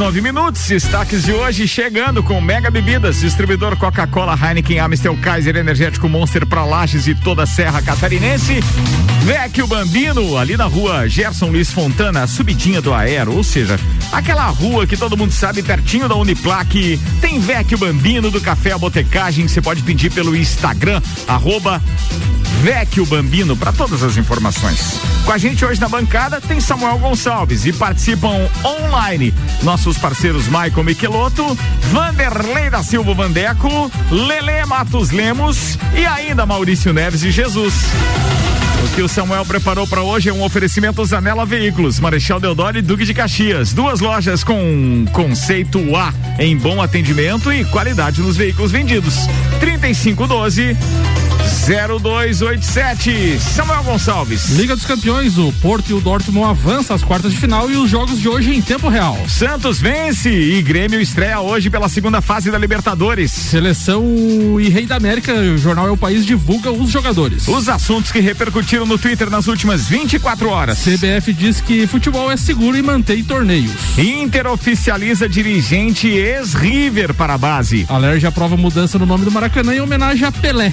5 horas 9 minutos, destaques de hoje chegando com Mega Bebidas, distribuidor Coca-Cola, Heineken, Amstel, Kaiser, Energético Monster para Lages e toda a Serra Catarinense. Vecchio Bambino, ali na rua Gerson Luiz Fontana, subidinha do Aero, ou seja, aquela rua que todo mundo sabe, pertinho da Uniplaque. Tem Vecchio Bambino do Café a Botecagem, você pode pedir pelo Instagram, arroba Vecchio Bambino, para todas as informações. Com a gente hoje na bancada tem Samuel Gonçalves e participam online nossos parceiros Michael Michelotto, Vanderlei da Silva Vandeco, Lele Matos Lemos e ainda Maurício Neves e Jesus. O que o Samuel preparou para hoje é um oferecimento Zanela Veículos, Marechal Deodoro e Duque de Caxias. Duas lojas com conceito A em bom atendimento e qualidade nos veículos vendidos. 3512 0287. Samuel Gonçalves. Liga dos Campeões, o Porto e o Dortmund avançam às quartas de final e os jogos de hoje em tempo real. Santos vence e Grêmio estreia hoje pela segunda fase da Libertadores. Seleção e Rei da América, o jornal É o País divulga os jogadores. Os assuntos que repercutiram no Twitter nas últimas 24 horas. CBF diz que futebol é seguro e mantém torneios. Inter oficializa dirigente ex-River para a base. Alerj aprova mudança no nome do Maracanã em homenagem a Pelé.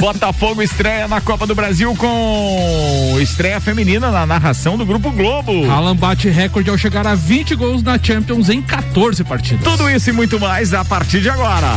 Botafogo estreia na Copa do Brasil com estreia feminina na narração do Grupo Globo. Alan bate recorde ao chegar a 20 gols na Champions em 14 partidas. Tudo isso e muito mais a partir de agora.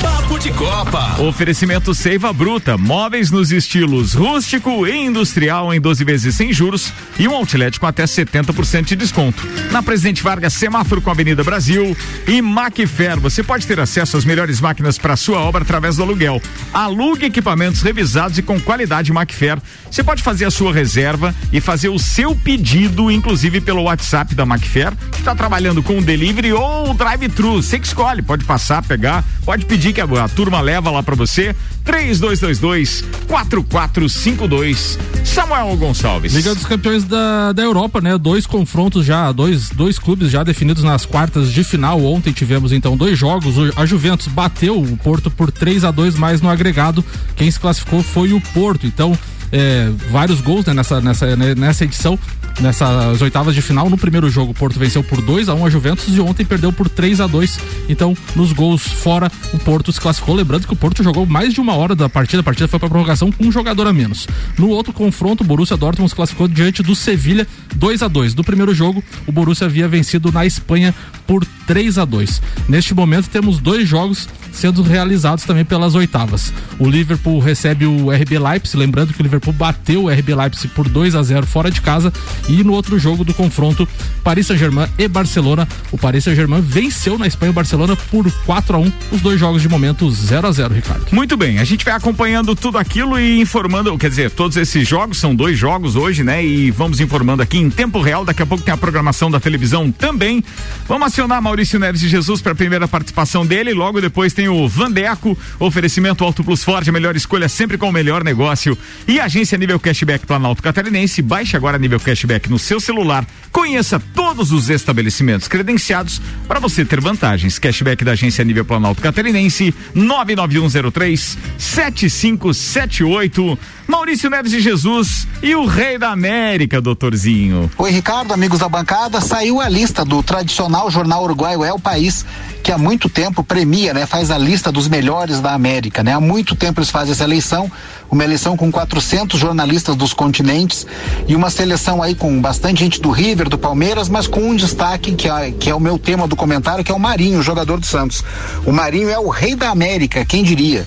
Papo de Copa. Oferecimento Seiva Bruta, móveis nos estilos rústico e industrial em 12 vezes sem juros e um outlet com até 70% de desconto. Na Presidente Vargas, semáforo com a Avenida Brasil e Macfer. Você pode ter acesso às melhores máquinas para sua obra através do aluguel. Alugue revisados e com qualidade Macfer. Você pode fazer a sua reserva e fazer o seu pedido, inclusive pelo WhatsApp da Macfer, que está trabalhando com o delivery ou drive-thru. Você que escolhe, pode passar, pegar, pode pedir que a, a turma leva lá para você. 3222 4452. Samuel Gonçalves. Liga dos Campeões da, da Europa, né? Dois confrontos já, dois, dois clubes já definidos nas quartas de final. Ontem tivemos então dois jogos. A Juventus bateu o Porto por 3 a 2 mas no agregado quem se classificou foi o Porto. Então, é, vários gols né, nessa, nessa, né, nessa edição nessas oitavas de final. No primeiro jogo, o Porto venceu por 2 a 1 um a Juventus e ontem perdeu por 3 a 2 Então, nos gols fora, o Porto se classificou. Lembrando que o Porto jogou mais de uma hora da partida, a partida foi para prorrogação com um jogador a menos. No outro confronto, o Borussia Dortmund se classificou diante do Sevilha 2 a 2 Do primeiro jogo, o Borussia havia vencido na Espanha por 3 a 2 Neste momento, temos dois jogos sendo realizados também pelas oitavas. O Liverpool recebe o RB Leipzig, lembrando que o Liverpool bateu o RB Leipzig por 2 a 0 fora de casa e no outro jogo do confronto Paris Saint-Germain e Barcelona, o Paris Saint-Germain venceu na Espanha o Barcelona por 4 a 1 os dois jogos de momento 0 a 0 Ricardo. Muito bem, a gente vai acompanhando tudo aquilo e informando, quer dizer, todos esses jogos são dois jogos hoje, né? E vamos informando aqui em tempo real, daqui a pouco tem a programação da televisão também. Vamos acionar Maurício Neves e Jesus para a primeira participação dele, logo depois tem o Vandeco, oferecimento Auto Plus Ford, a melhor escolha sempre com o melhor negócio. E agência nível cashback Planalto Catarinense, baixe agora nível cashback no seu celular. Conheça todos os estabelecimentos credenciados para você ter vantagens. Cashback da agência nível Planalto Catarinense, 99103 7578. Maurício Neves de Jesus e o Rei da América, doutorzinho. Oi, Ricardo, amigos da bancada. Saiu a lista do tradicional jornal uruguaio É o País, que há muito tempo premia, né? Faz a lista dos melhores da América, né? Há muito tempo eles fazem essa eleição, uma eleição com 400 jornalistas dos continentes e uma seleção aí com bastante gente do River, do Palmeiras, mas com um destaque que é, que é o meu tema do comentário, que é o Marinho, jogador do Santos. O Marinho é o rei da América, quem diria?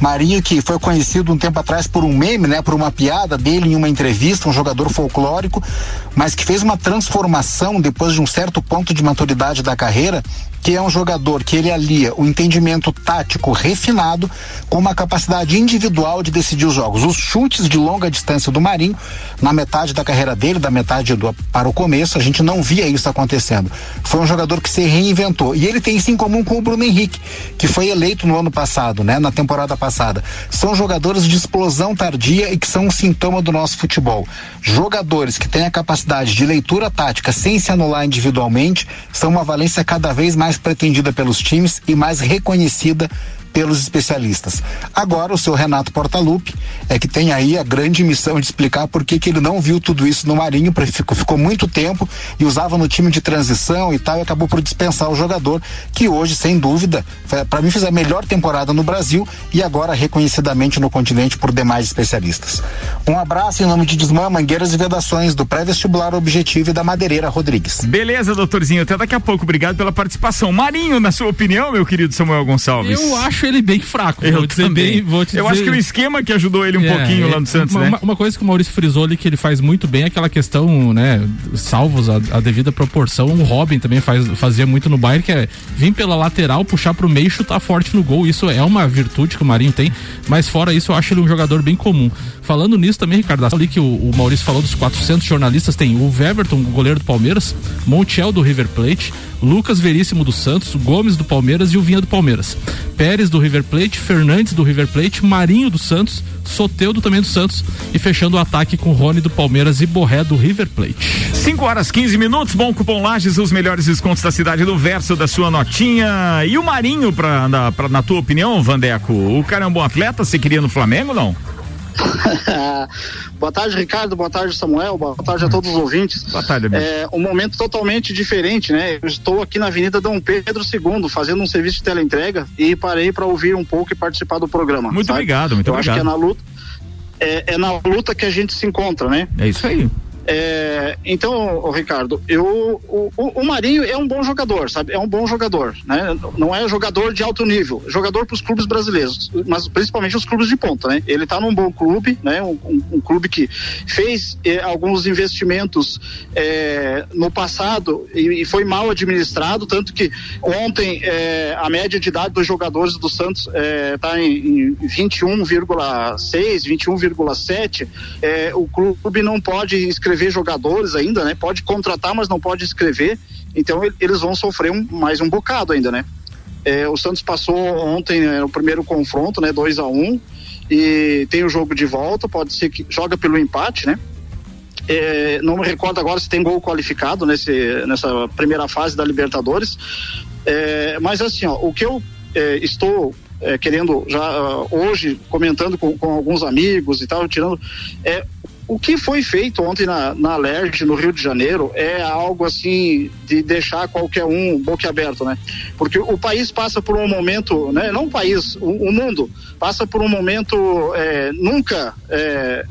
Marinho que foi conhecido um tempo atrás por um meme, né, por uma piada dele em uma entrevista, um jogador folclórico, mas que fez uma transformação depois de um certo ponto de maturidade da carreira, que é um jogador que ele alia o entendimento tático refinado com uma capacidade individual de decidir os jogos. Os chutes de longa distância do Marinho, na metade da carreira dele, da metade do, para o começo, a gente não via isso acontecendo. Foi um jogador que se reinventou. E ele tem isso em comum com o Bruno Henrique, que foi eleito no ano passado, né, na temporada passada. São jogadores de explosão tardia e que são um sintoma do nosso futebol. Jogadores que têm a capacidade de leitura tática sem se anular individualmente são uma valência cada vez mais pretendida pelos times e mais reconhecida pelos especialistas. Agora o seu Renato Portaluppi é que tem aí a grande missão de explicar por que, que ele não viu tudo isso no Marinho, ficou, ficou muito tempo e usava no time de transição e tal, e acabou por dispensar o jogador, que hoje, sem dúvida, para mim fez a melhor temporada no Brasil e agora reconhecidamente no continente por demais especialistas. Um abraço em nome de Desmã, Mangueiras e Vedações, do pré-vestibular Objetivo e da Madeireira Rodrigues. Beleza, doutorzinho, até daqui a pouco. Obrigado pela participação. Marinho, na sua opinião, meu querido Samuel Gonçalves? Eu acho ele bem fraco. Eu vou dizer bem, vou te Eu acho que o esquema que ajudou ele um é, pouquinho lá no Santos, uma, né? Uma coisa que o Maurício frisou ali que ele faz muito bem é aquela questão, né, salvos a, a devida proporção. O Robin também faz, fazia muito no Bayern, que é vir pela lateral, puxar pro meio e chutar forte no gol. Isso é uma virtude que o Marinho tem, mas fora isso eu acho ele um jogador bem comum. Falando nisso também, Ricardo, ali que o, o Maurício falou dos 400 jornalistas, tem o Weverton, o goleiro do Palmeiras, Montiel do River Plate, Lucas Veríssimo do Santos, Gomes do Palmeiras e o Vinha do Palmeiras. Pérez do River Plate, Fernandes do River Plate, Marinho do Santos, Soteudo também do Santos e fechando o ataque com Rony do Palmeiras e Borré do River Plate. 5 horas 15 minutos, bom cupom Lages, os melhores descontos da cidade do verso da sua notinha. E o Marinho, pra, na, pra, na tua opinião, Vandeco, o cara é um bom atleta? Você queria no Flamengo não? boa tarde, Ricardo. Boa tarde, Samuel. Boa tarde a todos os ouvintes. Boa tarde, amigo. É um momento totalmente diferente, né? Eu estou aqui na Avenida Dom Pedro II fazendo um serviço de teleentrega e parei para ouvir um pouco e participar do programa. Muito sabe? obrigado, muito Eu obrigado. Acho que é na luta. É, é na luta que a gente se encontra, né? É isso aí. É, então, Ricardo, eu, o, o, Marinho é um bom jogador, sabe? É um bom jogador, né? Não é jogador de alto nível, jogador para os clubes brasileiros, mas principalmente os clubes de ponta, né? Ele está num bom clube, né? Um, um, um clube que fez eh, alguns investimentos eh, no passado e, e, foi mal administrado, tanto que ontem eh, a média de idade dos jogadores do Santos está em, em 21,6, 21,7. o clube não pode inscrever escrever jogadores ainda, né? Pode contratar, mas não pode escrever. Então eles vão sofrer um, mais um bocado ainda, né? É, o Santos passou ontem né, o primeiro confronto, né? 2 a 1 um, e tem o jogo de volta, pode ser que joga pelo empate, né? É, não me recordo agora se tem gol qualificado nesse, nessa primeira fase da Libertadores. É, mas assim, ó, o que eu é, estou é, querendo já uh, hoje comentando com, com, alguns amigos e tal, tirando é o que foi feito ontem na, na Alerj, no Rio de Janeiro, é algo assim de deixar qualquer um boquiaberto, né? Porque o país passa por um momento, né? Não o país, o, o mundo passa por um momento é, nunca é,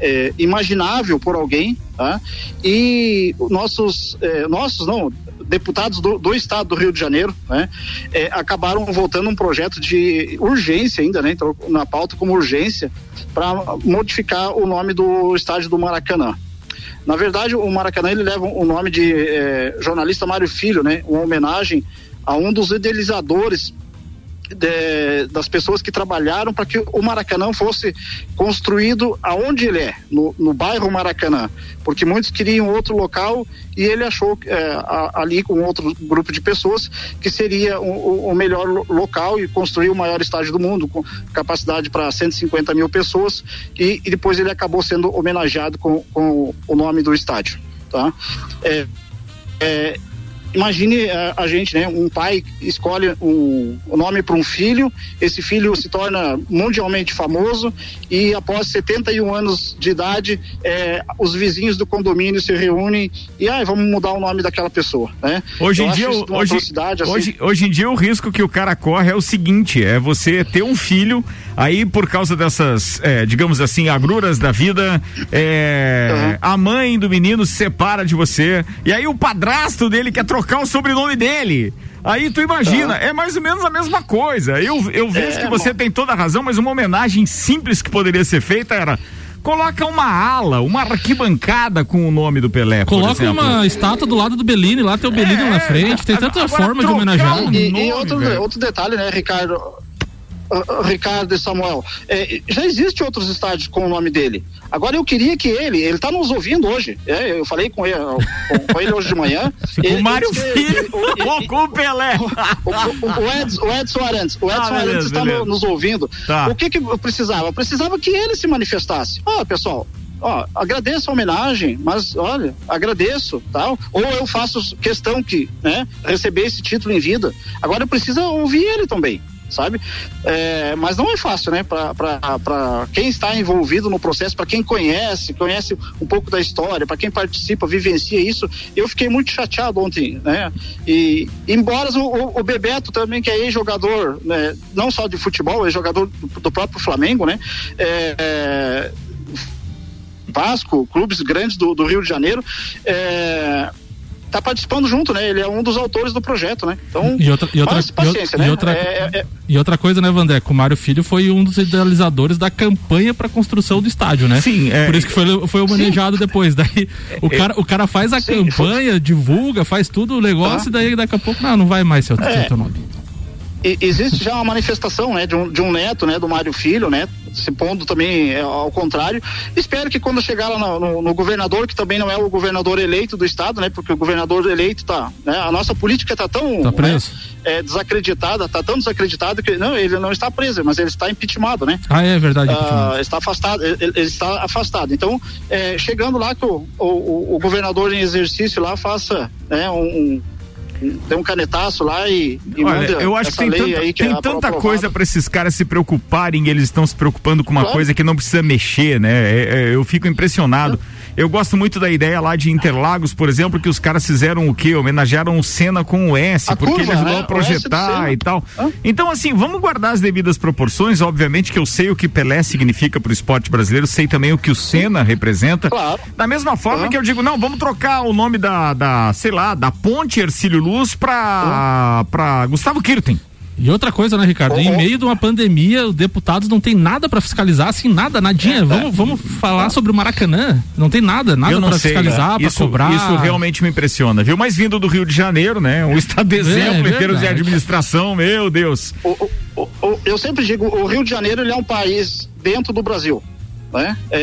é, imaginável por alguém, tá? E nossos, é, nossos não, deputados do, do, estado do Rio de Janeiro, né, é, acabaram votando um projeto de urgência ainda, né, então, na pauta como urgência para modificar o nome do estádio do Maracanã. Na verdade, o Maracanã ele leva o nome de é, jornalista Mário Filho, né, uma homenagem a um dos idealizadores de, das pessoas que trabalharam para que o Maracanã fosse construído aonde ele é, no, no bairro Maracanã, porque muitos queriam outro local e ele achou é, a, ali com outro grupo de pessoas que seria o, o melhor local e construir o maior estádio do mundo com capacidade para 150 mil pessoas e, e, depois ele acabou sendo homenageado com, com o nome do estádio, tá? É, é, imagine a, eh, a, gente, né? Um pai escolhe o um, nome para um filho, esse filho se torna mundialmente famoso e após 71 anos de idade, é, os vizinhos do condomínio se reúnem e ah, vamos mudar o nome daquela pessoa, né? Hoje em dia, hoje, assim. hoje, hoje em dia o risco que o cara corre é o seguinte, é você ter um filho aí por causa dessas, é, digamos assim, agruras da vida, uhum. a mãe do menino se separa de você e aí o padrasto dele quer trocar o sobrenome dele. Aí tu imagina, é mais ou menos a mesma coisa. Eu, eu vejo é, que você tem toda a razão, mas uma homenagem simples que poderia ser feita era coloca uma ala, uma arquibancada com o nome do Pelé. Coloca uma estátua do lado do Bellini, lá tem o Bellini é, na frente, tem tanta forma de homenagear. Um e, e outro, outro detalhe, né, Ricardo? Ricardo e Samuel, é, já existe outros estádios com o nome dele. Agora eu queria que ele, ele está nos ouvindo hoje. É, eu falei com ele, com, com ele hoje de manhã. Ele, o Mário Filho ou com o Pelé. O, Edson, o Edson Arantes, o Edson ah, Arantes está no, nos ouvindo. Tá. O que que eu precisava? Eu precisava que ele se manifestasse. Ó, oh, pessoal, ó, agradeço a homenagem, mas olha, agradeço, tal. Ou eu faço questão que, né, receber esse título em vida. Agora precisa ouvir ele também sabe? É, mas não é fácil, né? Para quem está envolvido no processo, para quem conhece, conhece um pouco da história, para quem participa, vivencia isso, eu fiquei muito chateado ontem, né? E embora o, o Bebeto também, que é ex-jogador, né? não só de futebol, é jogador do, do próprio Flamengo, né? É, é, Vasco, clubes grandes do, do Rio de Janeiro, é, tá participando junto, né? Ele é um dos autores do projeto, né? Então, e outra, e outra, paciência, e, né? E outra, é, é, e outra coisa, né, Vandeco? O Mário Filho foi um dos idealizadores da campanha para construção do estádio, né? Sim. É, Por isso que foi, foi homenageado sim. depois. Daí o, é, cara, o cara faz a sim, campanha, foi... divulga, faz tudo o negócio, tá. e daí daqui a pouco, não, não vai mais ser o é. teu nome existe já uma manifestação né, de, um, de um neto né, do Mário Filho, né, se pondo também é, ao contrário. Espero que quando chegar lá no, no, no, governador, que também não é o governador eleito do estado, né, porque o governador eleito tá, né, a nossa política está tão tá. Né, é, desacreditada, está tão desacreditada que não, ele não está preso, mas ele está impeachmentado, né? Ah, é verdade. Uh, está afastado, ele, ele, está afastado. Então, é, chegando lá que o, o, o, governador em exercício lá faça né, um dê um canetaço lá e, e Olha, eu acho que tem tanta, que tem é tanta coisa para esses caras se preocuparem e eles estão se preocupando com uma claro. coisa que não precisa mexer, né? É, é, eu fico impressionado. Eu gosto muito da ideia lá de Interlagos, por exemplo, que os caras fizeram o quê? Homenagearam o Senna com o S, a porque curva, ele ajudou né? a projetar e tal. Então, assim, vamos guardar as devidas proporções. Obviamente que eu sei o que Pelé significa para o esporte brasileiro, sei também o que o Senna representa. Claro. Da mesma forma que eu digo, não, vamos trocar o nome da, da sei lá, da Ponte Ercílio Luz para para Gustavo Kirten. E outra coisa, né, Ricardo? Em meio de uma pandemia, os deputados não tem nada para fiscalizar, assim, nada, nadinha. É, vamos, vamos falar sobre o Maracanã. Não tem nada, nada para fiscalizar, para cobrar. Isso realmente me impressiona, viu? Mas vindo do Rio de Janeiro, né? Um estado de é, exemplo é, em termos de administração, meu Deus. O, o, o, eu sempre digo, o Rio de Janeiro ele é um país dentro do Brasil. Né? É,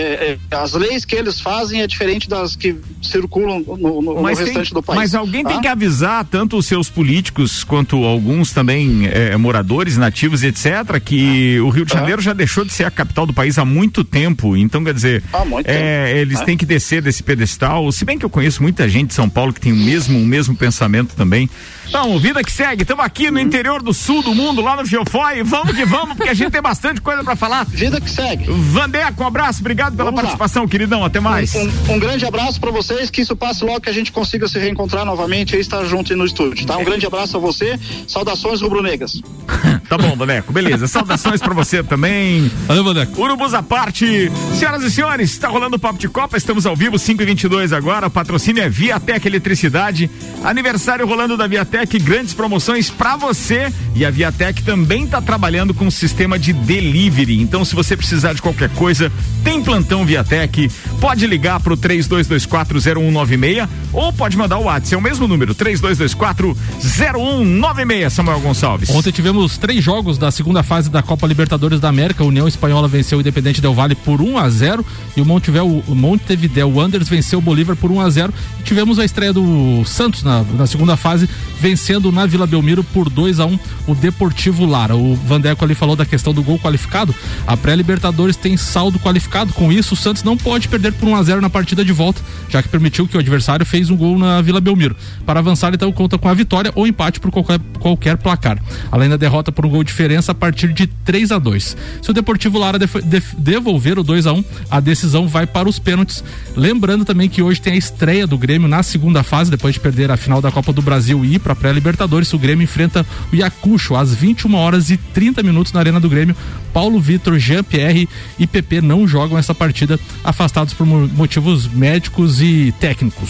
é, as leis que eles fazem é diferente das que circulam no, no, no restante tem, do país. Mas alguém tem ah? que avisar tanto os seus políticos quanto alguns também é, moradores nativos, etc., que o Rio de Janeiro ah. já deixou de ser a capital do país há muito tempo. Então, quer dizer, é, eles têm que descer desse pedestal. Se bem que eu conheço muita gente de São Paulo que tem o mesmo, o mesmo pensamento também. Então, vida que segue. Estamos aqui no interior do sul do mundo, lá no Fiofói. Vamos que vamos, porque a gente tem bastante coisa para falar. Vida que segue. Vandeco, um abraço, obrigado pela vamos participação, lá. queridão. Até mais. Um, um, um grande abraço para vocês, que isso passe logo, que a gente consiga se reencontrar novamente e estar junto no estúdio, tá? Um grande abraço a você. Saudações rubro-negras. tá bom, Vaneco, beleza. Saudações para você também. Valeu, Vaneco. Urubus à parte. Senhoras e senhores, está rolando o Papo de Copa, estamos ao vivo, 5 e 22 agora. O patrocínio é Viatec Eletricidade. Aniversário rolando da Viatec, grandes promoções para você e a Viatec também está trabalhando com um sistema de delivery. Então, se você precisar de qualquer coisa, tem plantão Viatec. Pode ligar pro 32240196 ou pode mandar o WhatsApp, é o mesmo número, 32240196, Samuel Gonçalves. Ontem tivemos três jogos da segunda fase da Copa Libertadores da América. A União Espanhola venceu o Independente Del Vale por 1 a 0 e o Montevideo, o Wanderers venceu o Bolívar por 1 a 0 e tivemos a estreia do Santos na, na segunda fase, vencendo na Vila Belmiro por 2 a 1 um, o Deportivo Lara. O Vandeco ali falou da questão do gol qualificado. A pré-Libertadores tem saldo qualificado. Com isso, o Santos não pode perder por 1 a 0 na partida de volta, já que permitiu que o adversário fez um gol na Vila Belmiro. Para avançar, então, conta com a vitória ou empate por qualquer, qualquer placar. Além da derrota por um gol de diferença a partir de 3 a 2 Se o Deportivo Lara def, def, devolver o 2 a 1 a decisão vai para os pênaltis. Lembrando também que hoje tem a estreia do Grêmio na segunda fase, depois de perder a final da Copa do Brasil e ir para pré-Libertadores. O Grêmio enfrenta o Iacucho às 21 horas e 30 minutos na Arena do Grêmio. Paulo Vitor, Jean-Pierre e PP não jogam essa partida, afastados por motivos médicos e técnicos.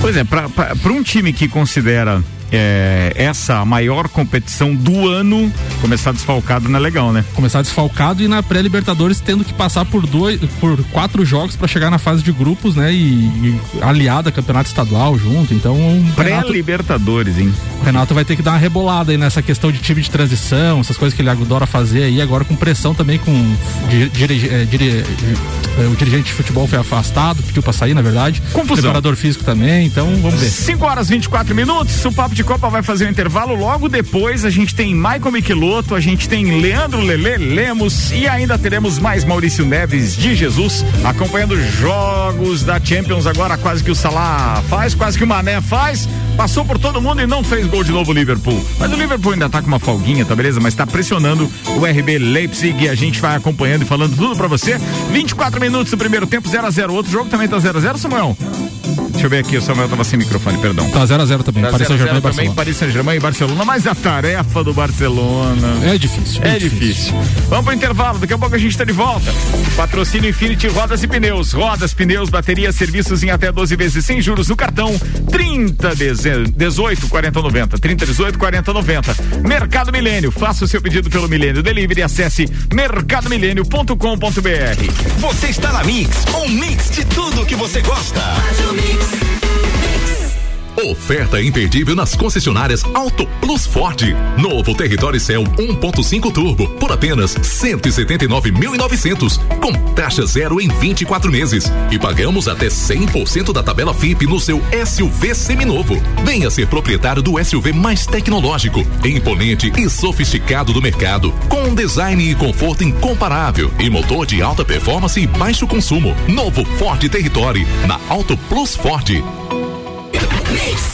Pois é, para um time que considera é, essa maior competição do ano começar desfalcado não é legal, né? Começar desfalcado e na pré-Libertadores tendo que passar por dois, por quatro jogos para chegar na fase de grupos, né? E, e aliada a campeonato estadual junto. Então, pré-Libertadores, hein? O Renato vai ter que dar uma rebolada aí nessa questão de time de transição, essas coisas que ele adora fazer aí, agora com pressão também com é, é, o dirigente de futebol foi afastado, pediu para sair, na verdade. Confusão. Preparador físico também, então vamos ver. 5 horas 24 minutos, o papo de Copa vai fazer um intervalo. Logo depois a gente tem Michael Michelotto, a gente tem Leandro Lele Lemos e ainda teremos mais Maurício Neves de Jesus acompanhando jogos da Champions. Agora quase que o Salah faz, quase que o Mané faz. Passou por todo mundo e não fez gol de novo o Liverpool. Mas o Liverpool ainda tá com uma folguinha, tá beleza? Mas tá pressionando o RB Leipzig e a gente vai acompanhando e falando tudo pra você. 24 minutos do primeiro tempo, 0 a 0 Outro jogo também tá 0 a 0 Samuel? Deixa eu ver aqui, o Samuel tava sem microfone, perdão. Tá 0x0 também, Tá Paris 0 a 0 Saint-Germain e também, Barcelona. Paris Saint-Germain e Barcelona, mas a tarefa do Barcelona. É difícil. É difícil. Vamos pro intervalo, daqui a pouco a gente tá de volta. Patrocínio Infinity Rodas e Pneus. Rodas, pneus, baterias, serviços em até 12 vezes sem juros no cartão 30 deze- 18 40 90. 30 18 40 90. Mercado Milênio. Faça o seu pedido pelo Milênio Delivery e acesse mercadomilênio.com.br. Você está na Mix, um mix de tudo que você gosta. Peace. Oferta imperdível nas concessionárias Auto Plus Ford. Novo Território Cell 1.5 Turbo por apenas 179.900, com taxa zero em 24 meses e pagamos até 100% da tabela FIP no seu SUV seminovo. Venha ser proprietário do SUV mais tecnológico, imponente e sofisticado do mercado, com um design e conforto incomparável e motor de alta performance e baixo consumo. Novo Ford Territory na Auto Plus Ford. Mix.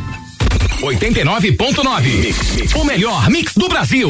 89.9. O melhor mix do Brasil.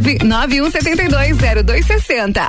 991720260.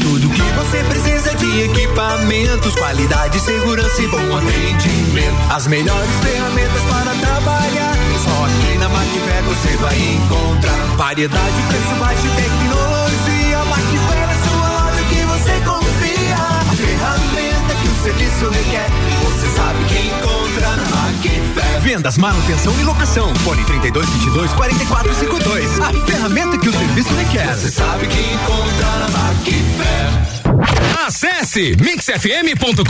Tudo que você precisa de equipamentos, qualidade, segurança e bom atendimento. As melhores ferramentas para trabalhar. Só aqui na Macfer você vai encontrar variedade, preço baixo e tecnologia. Macfer é sua loja que você confia. A ferramenta que o serviço requer, você sabe que encontra na Macfer. Vendas, manutenção e locação. Fone 3222 4452. A ferramenta que o serviço requer. Você sabe que encontra na Macfer. Acesse mixfm.com.br.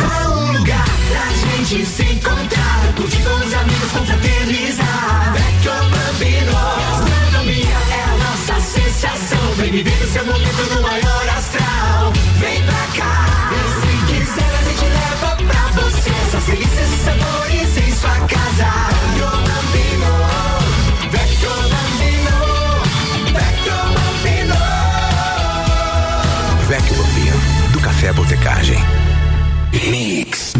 Há um lugar pra gente se encontrar, curtir com os amigos, confraternizar. Vecchio Bambino, gastronomia é a nossa sensação. Vem viver o seu momento no maior astral. Vem pra cá, e se quiser a gente leva pra você. Essas delícias e casa. Bambino, Vecchio Bambino, Vecchio Bambino. Vecchio Bambino, do Café Botecagem. Mix.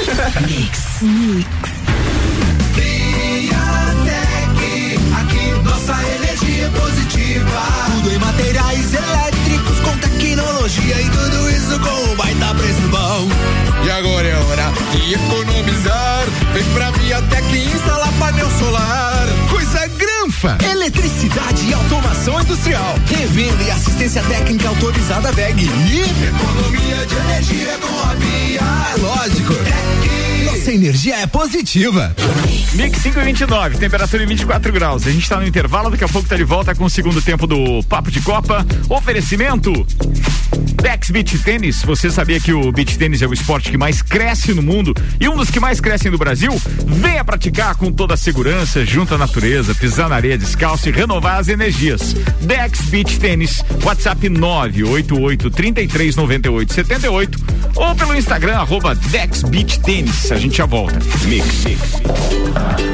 Viatec, aqui nossa energia positiva. Tudo em materiais elétricos com tecnologia e tudo isso com um baita preço bom. E agora é hora de economizar. Vem pra Viatec instalar painel solar. Eletricidade e automação industrial. Revenda e assistência técnica autorizada VEG. E economia de energia com a Via. É lógico. Nossa energia é positiva. Mix 5 e 29, temperatura em 24 graus. A gente tá no intervalo, daqui a pouco tá de volta com o segundo tempo do Papo de Copa. Oferecimento. Dex Beach Tênis, você sabia que o beach tênis é o esporte que mais cresce no mundo e um dos que mais crescem no Brasil? Venha praticar com toda a segurança, junto à natureza, pisar na areia descalço e renovar as energias. Dex Beach Tênis, WhatsApp 988 33 98 78 ou pelo Instagram arroba Dex Beach Tênis. A gente já volta. Mix, mix.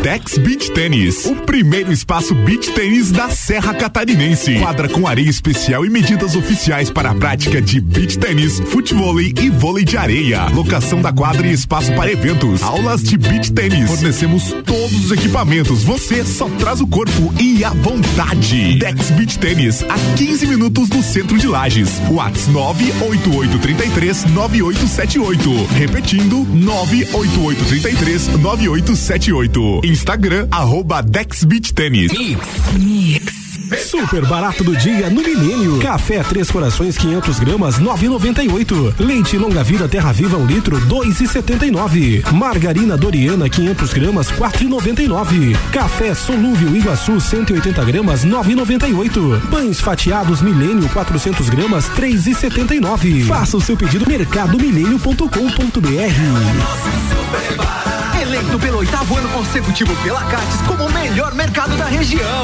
Dex Beach Tênis, o primeiro espaço beach tênis da Serra Catarinense. Quadra com areia especial e medidas oficiais para a prática de beach tênis, futebol e vôlei de areia. Locação da quadra e espaço para eventos. Aulas de beach tênis. Fornecemos todos os equipamentos. Você só traz o corpo e a vontade. Dex Beach Tênis, a 15 minutos do centro de Lages. Whats 98833 9878. Repetindo, 98833 9878. Instagram, arroba Dex Beach Tênis. Super barato do dia no Milênio. Café Três Corações 500 gramas 9,98. Leite Longa Vida Terra Viva um litro 2,79. Margarina Doriana 500 gramas 4,99. Café Solúvel Iguaçu 180 gramas 9,98. Pães fatiados Milênio 400 gramas 3,79. Faça o seu pedido mercadomilênio.com.br. Eleito pelo oitavo ano consecutivo pela Cates como o melhor mercado da região.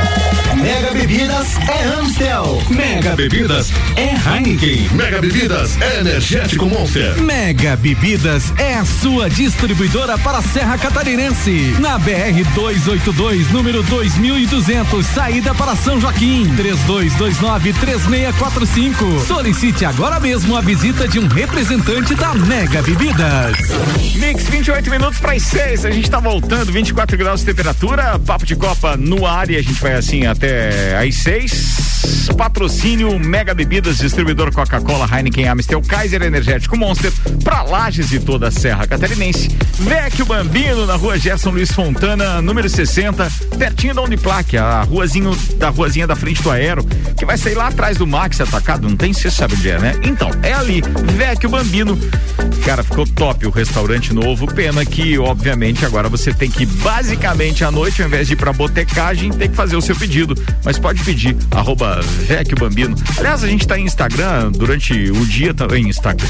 Mega Bebidas é Amstel. Mega Bebidas é Heineken. Mega Bebidas é Energético Monster. Mega Bebidas é a sua distribuidora para a Serra Catarinense. Na BR 282, número 2200, saída para São Joaquim. 3229-3645. Solicite agora mesmo a visita de um representante da Mega Bebidas. Mix 28 minutos para as 6. A gente tá voltando, 24 graus de temperatura. Papo de Copa no ar e a gente vai assim até às 6. Patrocínio Mega Bebidas, distribuidor Coca-Cola, Heineken, Amstel, Kaiser Energético Monster, pra Lages e toda a Serra Catarinense. Vecchio Bambino, na rua Gerson Luiz Fontana, número 60, pertinho da Uniplaque, a ruazinho, da ruazinha da frente do Aero, que vai sair lá atrás do Max Atacado, não tem, você sabe onde é, né? Então, é ali, Vecchio Bambino. Cara, ficou top o restaurante novo, pena que, obviamente, agora você tem que, basicamente, à noite, ao invés de ir pra botecagem, tem que fazer o seu pedido, mas pode pedir, arroba Vecchio Bambino. Aliás, a gente tá em Instagram durante o dia, em Instagram.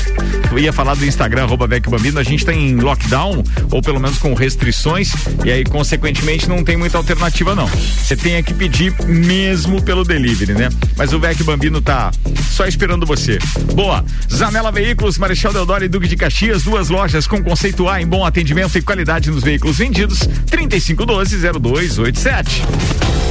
Eu ia falar do Instagram, arroba Vecchio Bambino, a gente tá em lockdown, ou pelo menos com restrições, e aí, consequentemente, não tem muita alternativa, não. Você tem que pedir mesmo pelo delivery, né? Mas o Vecchio Bambino tá só esperando você. Boa. Zanela Veículos, Marechal Deodoro e Duque de Caxias, duas lojas com conceito A em bom atendimento e qualidade nos veículos vendidos. 3512-0287. O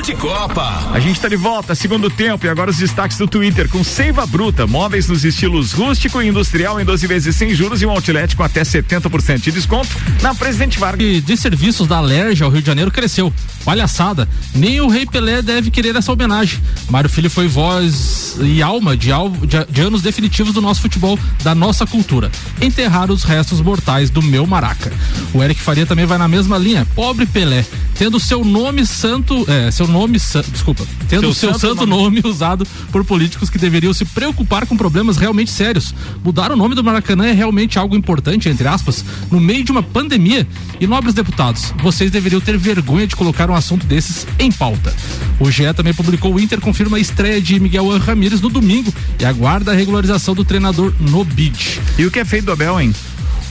Papo de Copa. A gente está de volta, segundo tempo, e agora os destaques do Twitter com Seiva Bruta, móveis nos estilos rústico e industrial em 12 vezes sem juros e um outlet com até 70% de desconto na Presidente Vargas. E de serviços da Alerj ao Rio de Janeiro cresceu. Palhaçada. Nem o Rei Pelé deve querer essa homenagem. Mário Filho foi voz e alma de, al de, de anos definitivos do nosso futebol, da nossa cultura. Enterrar os restos mortais do meu Maraca. O Eric Faria também vai na mesma linha. Pobre Pelé. tendo seu nome santo, é, seu nome, desculpa, tendo Seu seu, santo santo, nome. usado por políticos que deveriam se preocupar com problemas realmente sérios. Mudar o nome do Maracanã é realmente algo importante, entre aspas, no meio de uma pandemia. E nobres deputados, vocês deveriam ter vergonha de colocar um assunto desses em pauta. O GE também publicou o Inter confirma a estreia de Miguel Ramírez no domingo e aguarda a regularização do treinador no bid. E o que é feito do Abel, hein?